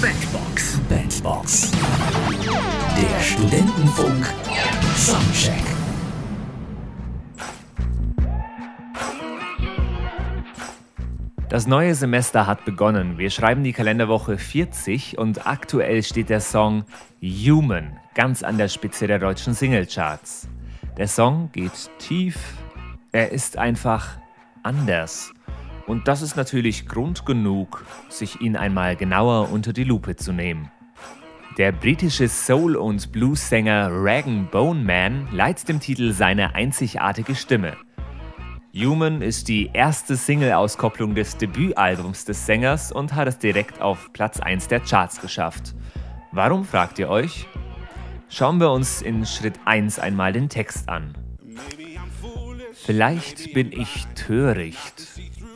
Bandbox. Bandbox. Der Studentenfunk. Soundcheck. Das neue Semester hat begonnen. Wir schreiben die Kalenderwoche 40 und aktuell steht der Song Human ganz an der Spitze der deutschen Singlecharts. Der Song geht tief, er ist einfach anders. Und das ist natürlich Grund genug, sich ihn einmal genauer unter die Lupe zu nehmen. Der britische Soul- und Blues-Sänger Regan Boneman leiht dem Titel seine einzigartige Stimme. Human ist die erste Single-Auskopplung des Debütalbums des Sängers und hat es direkt auf Platz 1 der Charts geschafft. Warum fragt ihr euch? Schauen wir uns in Schritt 1 einmal den Text an. Vielleicht bin ich töricht,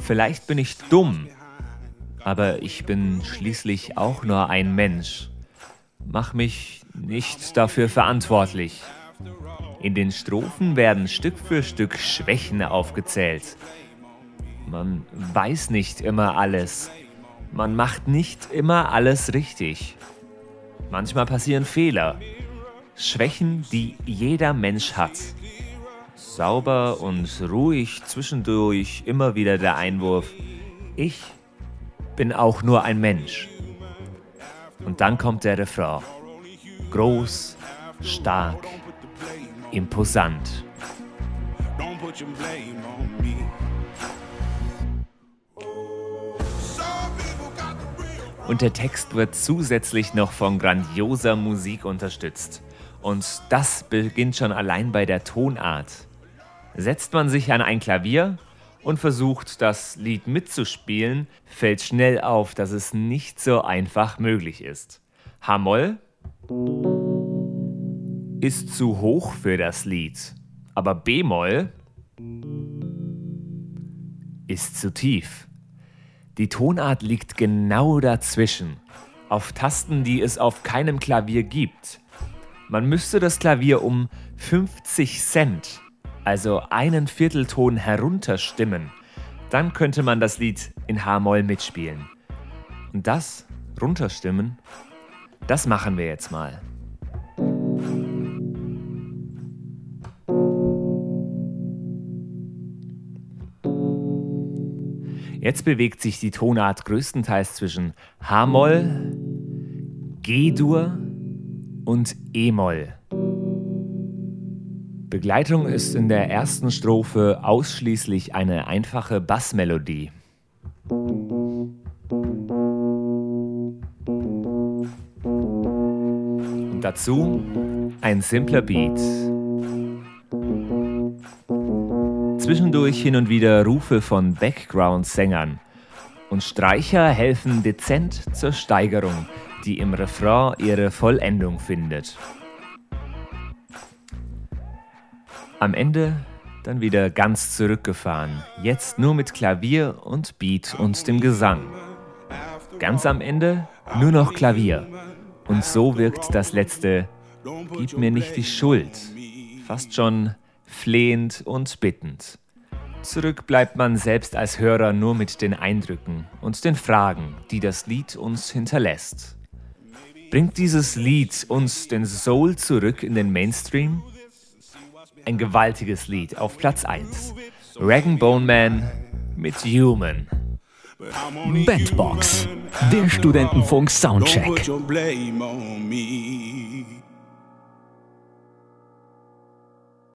vielleicht bin ich dumm, aber ich bin schließlich auch nur ein Mensch. Mach mich nicht dafür verantwortlich. In den Strophen werden Stück für Stück Schwächen aufgezählt. Man weiß nicht immer alles. Man macht nicht immer alles richtig. Manchmal passieren Fehler. Schwächen, die jeder Mensch hat. Sauber und ruhig zwischendurch immer wieder der Einwurf. Ich bin auch nur ein Mensch. Und dann kommt der Refrain. Groß, stark, imposant. Und der Text wird zusätzlich noch von grandioser Musik unterstützt. Und das beginnt schon allein bei der Tonart. Setzt man sich an ein Klavier und versucht, das Lied mitzuspielen, fällt schnell auf, dass es nicht so einfach möglich ist. H-Moll ist zu hoch für das Lied, aber B-Moll ist zu tief. Die Tonart liegt genau dazwischen, auf Tasten, die es auf keinem Klavier gibt. Man müsste das Klavier um 50 Cent, also einen Viertelton herunterstimmen. Dann könnte man das Lied in H-Moll mitspielen. Und das runterstimmen, das machen wir jetzt mal. Jetzt bewegt sich die Tonart größtenteils zwischen H-Moll, G-Dur und E-Moll. Begleitung ist in der ersten Strophe ausschließlich eine einfache Bassmelodie. Dazu ein simpler Beat. Zwischendurch hin und wieder Rufe von Background-Sängern. Und Streicher helfen dezent zur Steigerung, die im Refrain ihre Vollendung findet. Am Ende dann wieder ganz zurückgefahren, jetzt nur mit Klavier und Beat und dem Gesang. Ganz am Ende nur noch Klavier. Und so wirkt das letzte Gib mir nicht die Schuld fast schon flehend und bittend. Zurück bleibt man selbst als Hörer nur mit den Eindrücken und den Fragen, die das Lied uns hinterlässt. Bringt dieses Lied uns den Soul zurück in den Mainstream? Ein gewaltiges Lied auf Platz 1. Rag Bone Man mit Human. Bandbox. Der Studentenfunk Soundcheck.